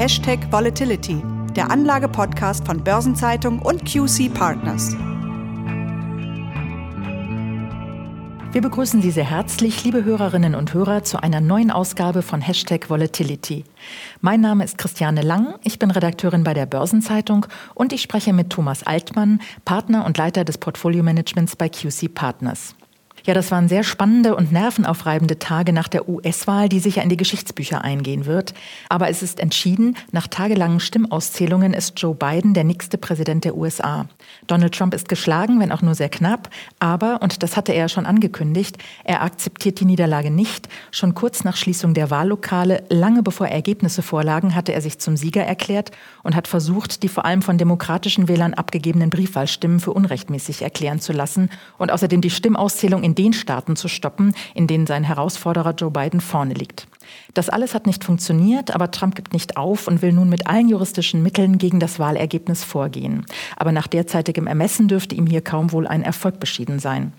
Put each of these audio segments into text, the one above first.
Hashtag Volatility, der Anlage-Podcast von Börsenzeitung und QC Partners. Wir begrüßen Sie sehr herzlich, liebe Hörerinnen und Hörer, zu einer neuen Ausgabe von Hashtag Volatility. Mein Name ist Christiane Lang, ich bin Redakteurin bei der Börsenzeitung und ich spreche mit Thomas Altmann, Partner und Leiter des Portfolio-Managements bei QC Partners. Ja, das waren sehr spannende und nervenaufreibende Tage nach der US-Wahl, die sicher in die Geschichtsbücher eingehen wird. Aber es ist entschieden, nach tagelangen Stimmauszählungen ist Joe Biden der nächste Präsident der USA. Donald Trump ist geschlagen, wenn auch nur sehr knapp. Aber, und das hatte er schon angekündigt, er akzeptiert die Niederlage nicht. Schon kurz nach Schließung der Wahllokale, lange bevor Ergebnisse vorlagen, hatte er sich zum Sieger erklärt und hat versucht, die vor allem von demokratischen Wählern abgegebenen Briefwahlstimmen für unrechtmäßig erklären zu lassen und außerdem die Stimmauszählung in in den Staaten zu stoppen, in denen sein Herausforderer Joe Biden vorne liegt. Das alles hat nicht funktioniert, aber Trump gibt nicht auf und will nun mit allen juristischen Mitteln gegen das Wahlergebnis vorgehen. Aber nach derzeitigem Ermessen dürfte ihm hier kaum wohl ein Erfolg beschieden sein.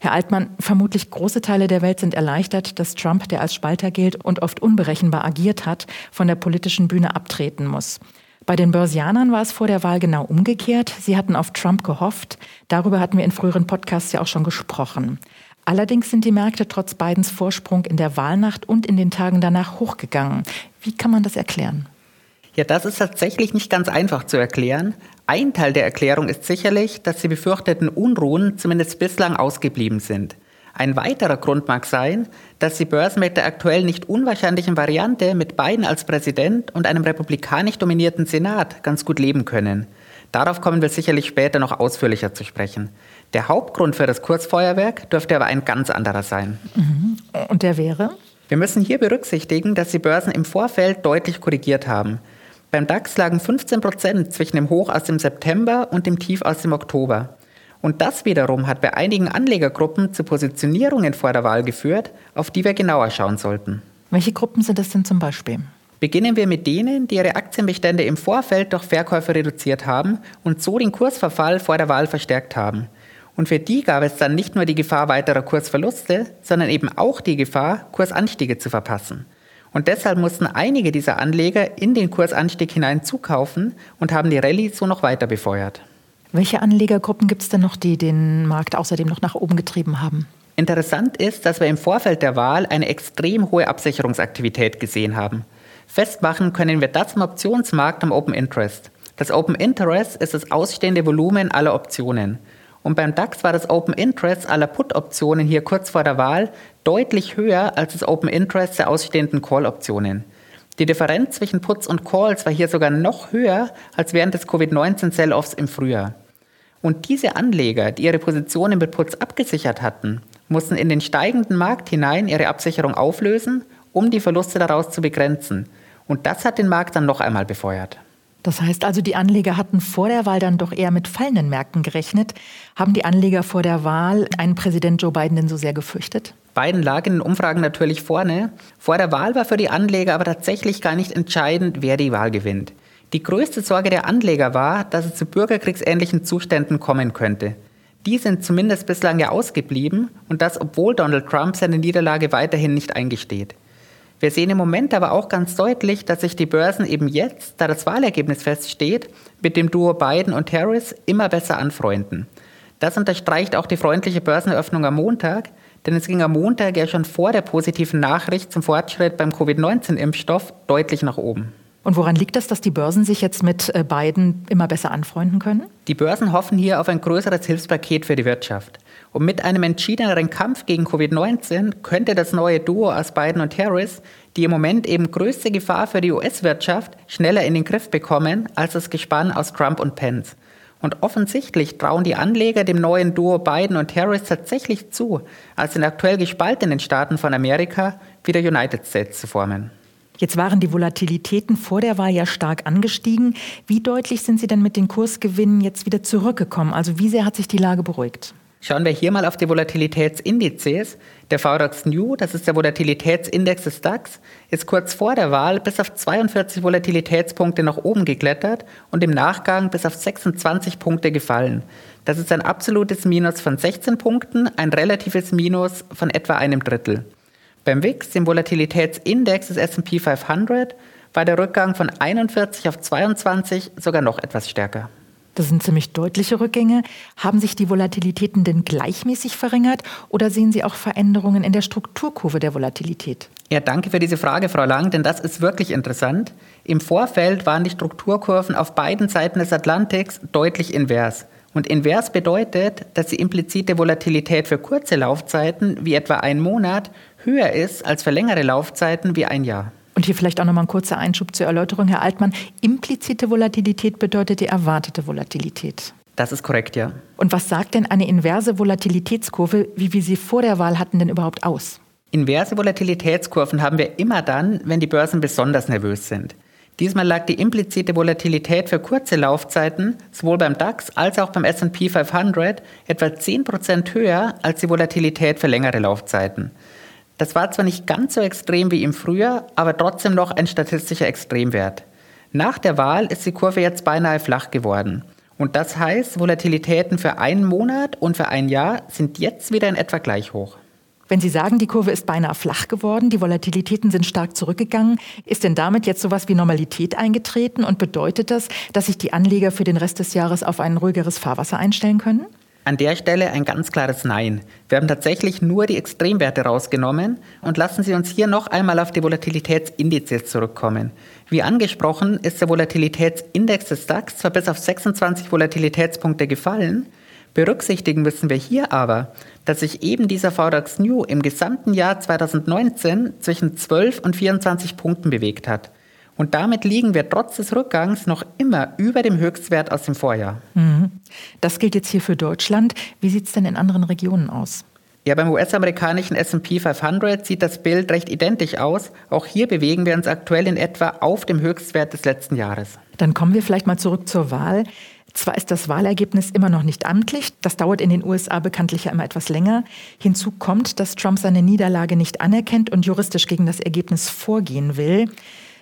Herr Altmann, vermutlich große Teile der Welt sind erleichtert, dass Trump, der als Spalter gilt und oft unberechenbar agiert hat, von der politischen Bühne abtreten muss. Bei den Börsianern war es vor der Wahl genau umgekehrt. Sie hatten auf Trump gehofft. Darüber hatten wir in früheren Podcasts ja auch schon gesprochen. Allerdings sind die Märkte trotz Bidens Vorsprung in der Wahlnacht und in den Tagen danach hochgegangen. Wie kann man das erklären? Ja, das ist tatsächlich nicht ganz einfach zu erklären. Ein Teil der Erklärung ist sicherlich, dass die befürchteten Unruhen zumindest bislang ausgeblieben sind. Ein weiterer Grund mag sein, dass die Börsen mit der aktuell nicht unwahrscheinlichen Variante mit Biden als Präsident und einem republikanisch dominierten Senat ganz gut leben können. Darauf kommen wir sicherlich später noch ausführlicher zu sprechen. Der Hauptgrund für das Kurzfeuerwerk dürfte aber ein ganz anderer sein. Mhm. Und der wäre? Wir müssen hier berücksichtigen, dass die Börsen im Vorfeld deutlich korrigiert haben. Beim DAX lagen 15 Prozent zwischen dem Hoch aus dem September und dem Tief aus dem Oktober. Und das wiederum hat bei einigen Anlegergruppen zu Positionierungen vor der Wahl geführt, auf die wir genauer schauen sollten. Welche Gruppen sind das denn zum Beispiel? Beginnen wir mit denen, die ihre Aktienbestände im Vorfeld durch Verkäufe reduziert haben und so den Kursverfall vor der Wahl verstärkt haben. Und für die gab es dann nicht nur die Gefahr weiterer Kursverluste, sondern eben auch die Gefahr, Kursanstiege zu verpassen. Und deshalb mussten einige dieser Anleger in den Kursanstieg hinein zukaufen und haben die Rallye so noch weiter befeuert. Welche Anlegergruppen gibt es denn noch, die den Markt außerdem noch nach oben getrieben haben? Interessant ist, dass wir im Vorfeld der Wahl eine extrem hohe Absicherungsaktivität gesehen haben. Festmachen können wir das im Optionsmarkt am Open Interest. Das Open Interest ist das ausstehende Volumen aller Optionen. Und beim DAX war das Open Interest aller Put-Optionen hier kurz vor der Wahl deutlich höher als das Open Interest der ausstehenden Call-Optionen. Die Differenz zwischen Puts und Calls war hier sogar noch höher als während des Covid-19-Sell-Offs im Frühjahr. Und diese Anleger, die ihre Positionen mit Puts abgesichert hatten, mussten in den steigenden Markt hinein ihre Absicherung auflösen, um die Verluste daraus zu begrenzen. Und das hat den Markt dann noch einmal befeuert. Das heißt also, die Anleger hatten vor der Wahl dann doch eher mit fallenden Märkten gerechnet. Haben die Anleger vor der Wahl einen Präsident Joe Biden denn so sehr gefürchtet? Biden lag in den Umfragen natürlich vorne. Vor der Wahl war für die Anleger aber tatsächlich gar nicht entscheidend, wer die Wahl gewinnt. Die größte Sorge der Anleger war, dass es zu bürgerkriegsähnlichen Zuständen kommen könnte. Die sind zumindest bislang ja ausgeblieben und das, obwohl Donald Trump seine Niederlage weiterhin nicht eingesteht. Wir sehen im Moment aber auch ganz deutlich, dass sich die Börsen eben jetzt, da das Wahlergebnis feststeht, mit dem Duo Biden und Harris immer besser anfreunden. Das unterstreicht auch die freundliche Börseneröffnung am Montag, denn es ging am Montag ja schon vor der positiven Nachricht zum Fortschritt beim Covid-19-Impfstoff deutlich nach oben. Und woran liegt das, dass die Börsen sich jetzt mit äh, Biden immer besser anfreunden können? Die Börsen hoffen hier auf ein größeres Hilfspaket für die Wirtschaft. Und mit einem entschiedeneren Kampf gegen Covid-19 könnte das neue Duo aus Biden und Harris die im Moment eben größte Gefahr für die US-Wirtschaft schneller in den Griff bekommen als das Gespann aus Trump und Pence. Und offensichtlich trauen die Anleger dem neuen Duo Biden und Harris tatsächlich zu, als den aktuell gespaltenen Staaten von Amerika wieder United States zu formen. Jetzt waren die Volatilitäten vor der Wahl ja stark angestiegen. Wie deutlich sind sie denn mit den Kursgewinnen jetzt wieder zurückgekommen? Also wie sehr hat sich die Lage beruhigt? Schauen wir hier mal auf die Volatilitätsindizes. Der VDAX New, das ist der Volatilitätsindex des DAX, ist kurz vor der Wahl bis auf 42 Volatilitätspunkte nach oben geklettert und im Nachgang bis auf 26 Punkte gefallen. Das ist ein absolutes Minus von 16 Punkten, ein relatives Minus von etwa einem Drittel. Beim WIX, dem Volatilitätsindex des S&P 500, war der Rückgang von 41 auf 22 sogar noch etwas stärker. Das sind ziemlich deutliche Rückgänge. Haben sich die Volatilitäten denn gleichmäßig verringert oder sehen Sie auch Veränderungen in der Strukturkurve der Volatilität? Ja, danke für diese Frage, Frau Lang, denn das ist wirklich interessant. Im Vorfeld waren die Strukturkurven auf beiden Seiten des Atlantiks deutlich invers. Und invers bedeutet, dass die implizite Volatilität für kurze Laufzeiten, wie etwa ein Monat, höher ist als für längere Laufzeiten wie ein Jahr. Und hier vielleicht auch nochmal ein kurzer Einschub zur Erläuterung, Herr Altmann. Implizite Volatilität bedeutet die erwartete Volatilität. Das ist korrekt, ja. Und was sagt denn eine inverse Volatilitätskurve, wie wir sie vor der Wahl hatten, denn überhaupt aus? Inverse Volatilitätskurven haben wir immer dann, wenn die Börsen besonders nervös sind. Diesmal lag die implizite Volatilität für kurze Laufzeiten sowohl beim DAX als auch beim SP 500 etwa 10% höher als die Volatilität für längere Laufzeiten. Das war zwar nicht ganz so extrem wie im Frühjahr, aber trotzdem noch ein statistischer Extremwert. Nach der Wahl ist die Kurve jetzt beinahe flach geworden. Und das heißt, Volatilitäten für einen Monat und für ein Jahr sind jetzt wieder in etwa gleich hoch. Wenn Sie sagen, die Kurve ist beinahe flach geworden, die Volatilitäten sind stark zurückgegangen, ist denn damit jetzt sowas wie Normalität eingetreten und bedeutet das, dass sich die Anleger für den Rest des Jahres auf ein ruhigeres Fahrwasser einstellen können? An der Stelle ein ganz klares Nein. Wir haben tatsächlich nur die Extremwerte rausgenommen und lassen Sie uns hier noch einmal auf die Volatilitätsindizes zurückkommen. Wie angesprochen ist der Volatilitätsindex des DAX zwar bis auf 26 Volatilitätspunkte gefallen, berücksichtigen müssen wir hier aber, dass sich eben dieser VDAX New im gesamten Jahr 2019 zwischen 12 und 24 Punkten bewegt hat. Und damit liegen wir trotz des Rückgangs noch immer über dem Höchstwert aus dem Vorjahr. Mhm. Das gilt jetzt hier für Deutschland. Wie sieht es denn in anderen Regionen aus? Ja, beim US-amerikanischen SP 500 sieht das Bild recht identisch aus. Auch hier bewegen wir uns aktuell in etwa auf dem Höchstwert des letzten Jahres. Dann kommen wir vielleicht mal zurück zur Wahl. Zwar ist das Wahlergebnis immer noch nicht amtlich, das dauert in den USA bekanntlich ja immer etwas länger. Hinzu kommt, dass Trump seine Niederlage nicht anerkennt und juristisch gegen das Ergebnis vorgehen will.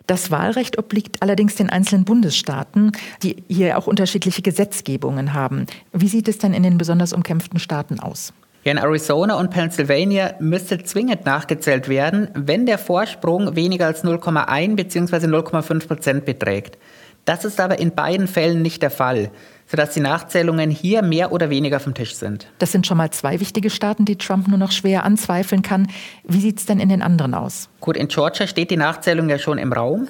Das Wahlrecht obliegt allerdings den einzelnen Bundesstaaten, die hier auch unterschiedliche Gesetzgebungen haben. Wie sieht es denn in den besonders umkämpften Staaten aus? in Arizona und Pennsylvania müsste zwingend nachgezählt werden, wenn der Vorsprung weniger als 0,1 bzw. 0,5 Prozent beträgt. Das ist aber in beiden Fällen nicht der Fall, sodass die Nachzählungen hier mehr oder weniger vom Tisch sind. Das sind schon mal zwei wichtige Staaten, die Trump nur noch schwer anzweifeln kann. Wie sieht es denn in den anderen aus? Gut, in Georgia steht die Nachzählung ja schon im Raum.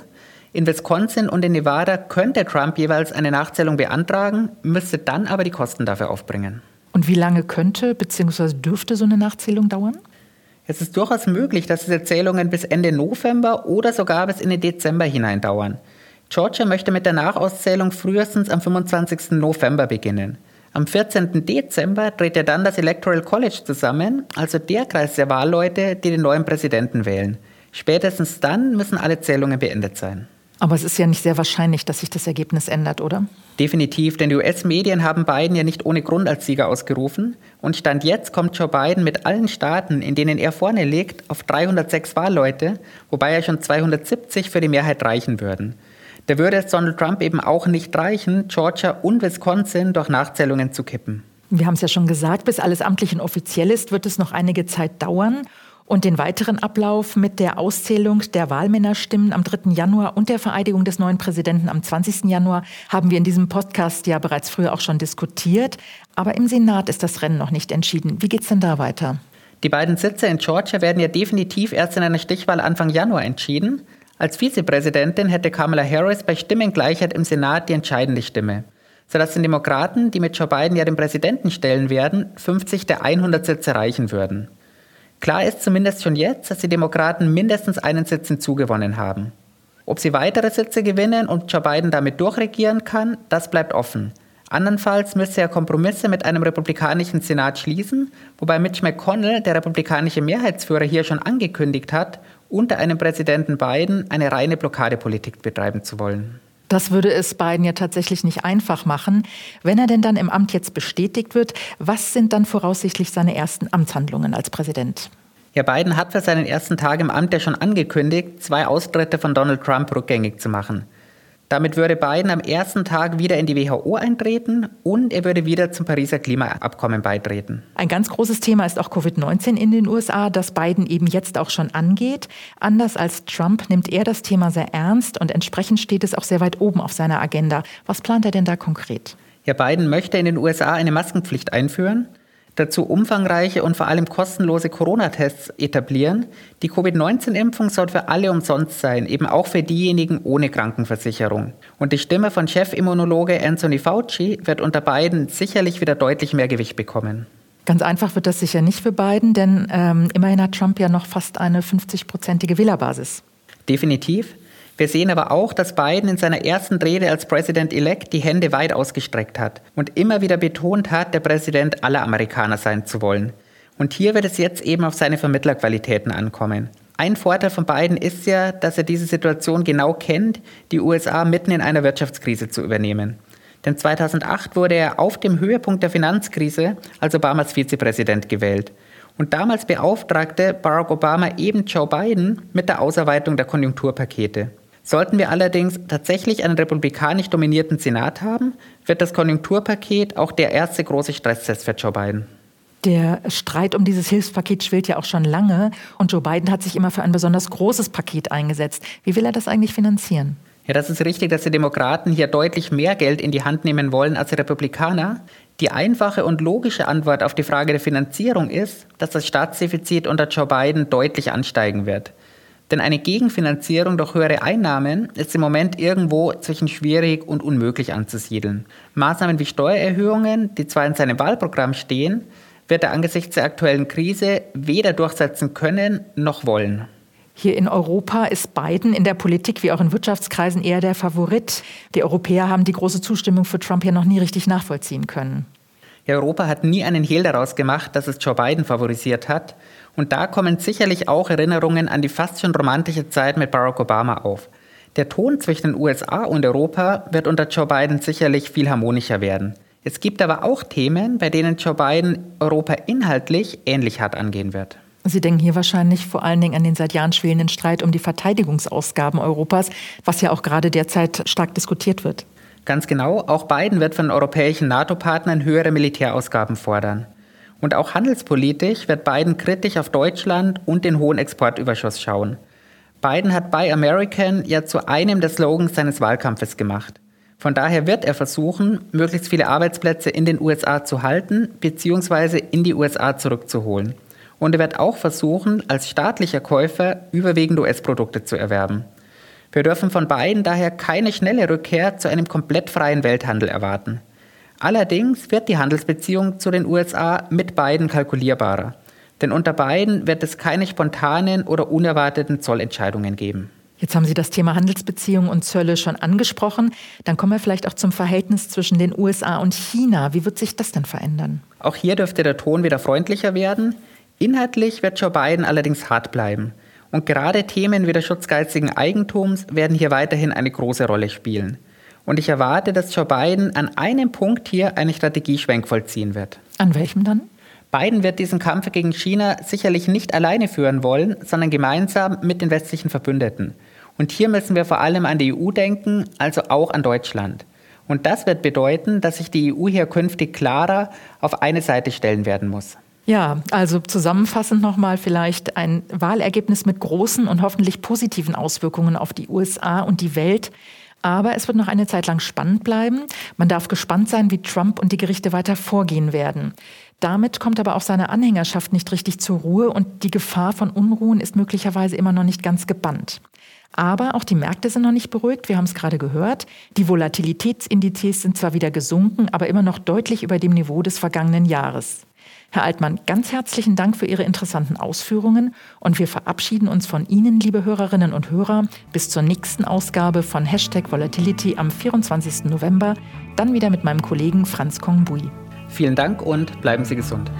In Wisconsin und in Nevada könnte Trump jeweils eine Nachzählung beantragen, müsste dann aber die Kosten dafür aufbringen. Und wie lange könnte bzw. dürfte so eine Nachzählung dauern? Es ist durchaus möglich, dass diese Zählungen bis Ende November oder sogar bis in den Dezember hinein dauern. Georgia möchte mit der Nachauszählung frühestens am 25. November beginnen. Am 14. Dezember tritt ja dann das Electoral College zusammen, also der Kreis der Wahlleute, die den neuen Präsidenten wählen. Spätestens dann müssen alle Zählungen beendet sein. Aber es ist ja nicht sehr wahrscheinlich, dass sich das Ergebnis ändert, oder? Definitiv, denn die US-Medien haben Biden ja nicht ohne Grund als Sieger ausgerufen. Und Stand jetzt kommt Joe Biden mit allen Staaten, in denen er vorne liegt, auf 306 Wahlleute, wobei ja schon 270 für die Mehrheit reichen würden. Da würde es Donald Trump eben auch nicht reichen, Georgia und Wisconsin durch Nachzählungen zu kippen. Wir haben es ja schon gesagt, bis alles amtlich und offiziell ist, wird es noch einige Zeit dauern. Und den weiteren Ablauf mit der Auszählung der Wahlmännerstimmen am 3. Januar und der Vereidigung des neuen Präsidenten am 20. Januar haben wir in diesem Podcast ja bereits früher auch schon diskutiert. Aber im Senat ist das Rennen noch nicht entschieden. Wie geht es denn da weiter? Die beiden Sitze in Georgia werden ja definitiv erst in einer Stichwahl Anfang Januar entschieden. Als Vizepräsidentin hätte Kamala Harris bei Stimmengleichheit im Senat die entscheidende Stimme, sodass den Demokraten, die mit Joe Biden ja den Präsidenten stellen werden, 50 der 100 Sitze reichen würden. Klar ist zumindest schon jetzt, dass die Demokraten mindestens einen Sitz hinzugewonnen haben. Ob sie weitere Sitze gewinnen und Joe Biden damit durchregieren kann, das bleibt offen. Andernfalls müsste er Kompromisse mit einem republikanischen Senat schließen, wobei Mitch McConnell, der republikanische Mehrheitsführer, hier schon angekündigt hat, unter einem Präsidenten Biden eine reine Blockadepolitik betreiben zu wollen. Das würde es Biden ja tatsächlich nicht einfach machen. Wenn er denn dann im Amt jetzt bestätigt wird, was sind dann voraussichtlich seine ersten Amtshandlungen als Präsident? Ja, Biden hat für seinen ersten Tag im Amt ja schon angekündigt, zwei Austritte von Donald Trump rückgängig zu machen. Damit würde Biden am ersten Tag wieder in die WHO eintreten und er würde wieder zum Pariser Klimaabkommen beitreten. Ein ganz großes Thema ist auch Covid-19 in den USA, das Biden eben jetzt auch schon angeht. Anders als Trump nimmt er das Thema sehr ernst und entsprechend steht es auch sehr weit oben auf seiner Agenda. Was plant er denn da konkret? Ja, Biden möchte in den USA eine Maskenpflicht einführen dazu umfangreiche und vor allem kostenlose Corona-Tests etablieren. Die Covid-19-Impfung soll für alle umsonst sein, eben auch für diejenigen ohne Krankenversicherung. Und die Stimme von Chefimmunologe Anthony Fauci wird unter beiden sicherlich wieder deutlich mehr Gewicht bekommen. Ganz einfach wird das sicher nicht für Biden, denn ähm, immerhin hat Trump ja noch fast eine 50-prozentige Wählerbasis. Definitiv. Wir sehen aber auch, dass Biden in seiner ersten Rede als President-elect die Hände weit ausgestreckt hat und immer wieder betont hat, der Präsident aller Amerikaner sein zu wollen. Und hier wird es jetzt eben auf seine Vermittlerqualitäten ankommen. Ein Vorteil von Biden ist ja, dass er diese Situation genau kennt, die USA mitten in einer Wirtschaftskrise zu übernehmen. Denn 2008 wurde er auf dem Höhepunkt der Finanzkrise als Obamas Vizepräsident gewählt. Und damals beauftragte Barack Obama eben Joe Biden mit der Ausarbeitung der Konjunkturpakete. Sollten wir allerdings tatsächlich einen republikanisch dominierten Senat haben, wird das Konjunkturpaket auch der erste große Stresstest für Joe Biden. Der Streit um dieses Hilfspaket schwillt ja auch schon lange und Joe Biden hat sich immer für ein besonders großes Paket eingesetzt. Wie will er das eigentlich finanzieren? Ja, das ist richtig, dass die Demokraten hier deutlich mehr Geld in die Hand nehmen wollen als die Republikaner. Die einfache und logische Antwort auf die Frage der Finanzierung ist, dass das Staatsdefizit unter Joe Biden deutlich ansteigen wird. Denn eine Gegenfinanzierung durch höhere Einnahmen ist im Moment irgendwo zwischen schwierig und unmöglich anzusiedeln. Maßnahmen wie Steuererhöhungen, die zwar in seinem Wahlprogramm stehen, wird er angesichts der aktuellen Krise weder durchsetzen können noch wollen. Hier in Europa ist Biden in der Politik wie auch in Wirtschaftskreisen eher der Favorit. Die Europäer haben die große Zustimmung für Trump ja noch nie richtig nachvollziehen können. Europa hat nie einen Hehl daraus gemacht, dass es Joe Biden favorisiert hat. Und da kommen sicherlich auch Erinnerungen an die fast schon romantische Zeit mit Barack Obama auf. Der Ton zwischen den USA und Europa wird unter Joe Biden sicherlich viel harmonischer werden. Es gibt aber auch Themen, bei denen Joe Biden Europa inhaltlich ähnlich hart angehen wird. Sie denken hier wahrscheinlich vor allen Dingen an den seit Jahren schwelenden Streit um die Verteidigungsausgaben Europas, was ja auch gerade derzeit stark diskutiert wird. Ganz genau, auch Biden wird von europäischen NATO-Partnern höhere Militärausgaben fordern. Und auch handelspolitisch wird Biden kritisch auf Deutschland und den hohen Exportüberschuss schauen. Biden hat Buy American ja zu einem der Slogans seines Wahlkampfes gemacht. Von daher wird er versuchen, möglichst viele Arbeitsplätze in den USA zu halten bzw. in die USA zurückzuholen. Und er wird auch versuchen, als staatlicher Käufer überwiegend US-Produkte zu erwerben. Wir dürfen von beiden daher keine schnelle Rückkehr zu einem komplett freien Welthandel erwarten. Allerdings wird die Handelsbeziehung zu den USA mit beiden kalkulierbarer. Denn unter beiden wird es keine spontanen oder unerwarteten Zollentscheidungen geben. Jetzt haben Sie das Thema Handelsbeziehungen und Zölle schon angesprochen. Dann kommen wir vielleicht auch zum Verhältnis zwischen den USA und China. Wie wird sich das denn verändern? Auch hier dürfte der Ton wieder freundlicher werden. Inhaltlich wird Joe Biden allerdings hart bleiben. Und gerade Themen wie der Schutz geistigen Eigentums werden hier weiterhin eine große Rolle spielen. Und ich erwarte, dass Joe Biden an einem Punkt hier eine Strategieschwenk vollziehen wird. An welchem dann? Biden wird diesen Kampf gegen China sicherlich nicht alleine führen wollen, sondern gemeinsam mit den westlichen Verbündeten. Und hier müssen wir vor allem an die EU denken, also auch an Deutschland. Und das wird bedeuten, dass sich die EU hier künftig klarer auf eine Seite stellen werden muss. Ja, also zusammenfassend nochmal vielleicht ein Wahlergebnis mit großen und hoffentlich positiven Auswirkungen auf die USA und die Welt. Aber es wird noch eine Zeit lang spannend bleiben. Man darf gespannt sein, wie Trump und die Gerichte weiter vorgehen werden. Damit kommt aber auch seine Anhängerschaft nicht richtig zur Ruhe und die Gefahr von Unruhen ist möglicherweise immer noch nicht ganz gebannt. Aber auch die Märkte sind noch nicht beruhigt. Wir haben es gerade gehört. Die Volatilitätsindizes sind zwar wieder gesunken, aber immer noch deutlich über dem Niveau des vergangenen Jahres. Herr Altmann, ganz herzlichen Dank für Ihre interessanten Ausführungen und wir verabschieden uns von Ihnen, liebe Hörerinnen und Hörer, bis zur nächsten Ausgabe von Hashtag Volatility am 24. November, dann wieder mit meinem Kollegen Franz Kongbui. Vielen Dank und bleiben Sie gesund.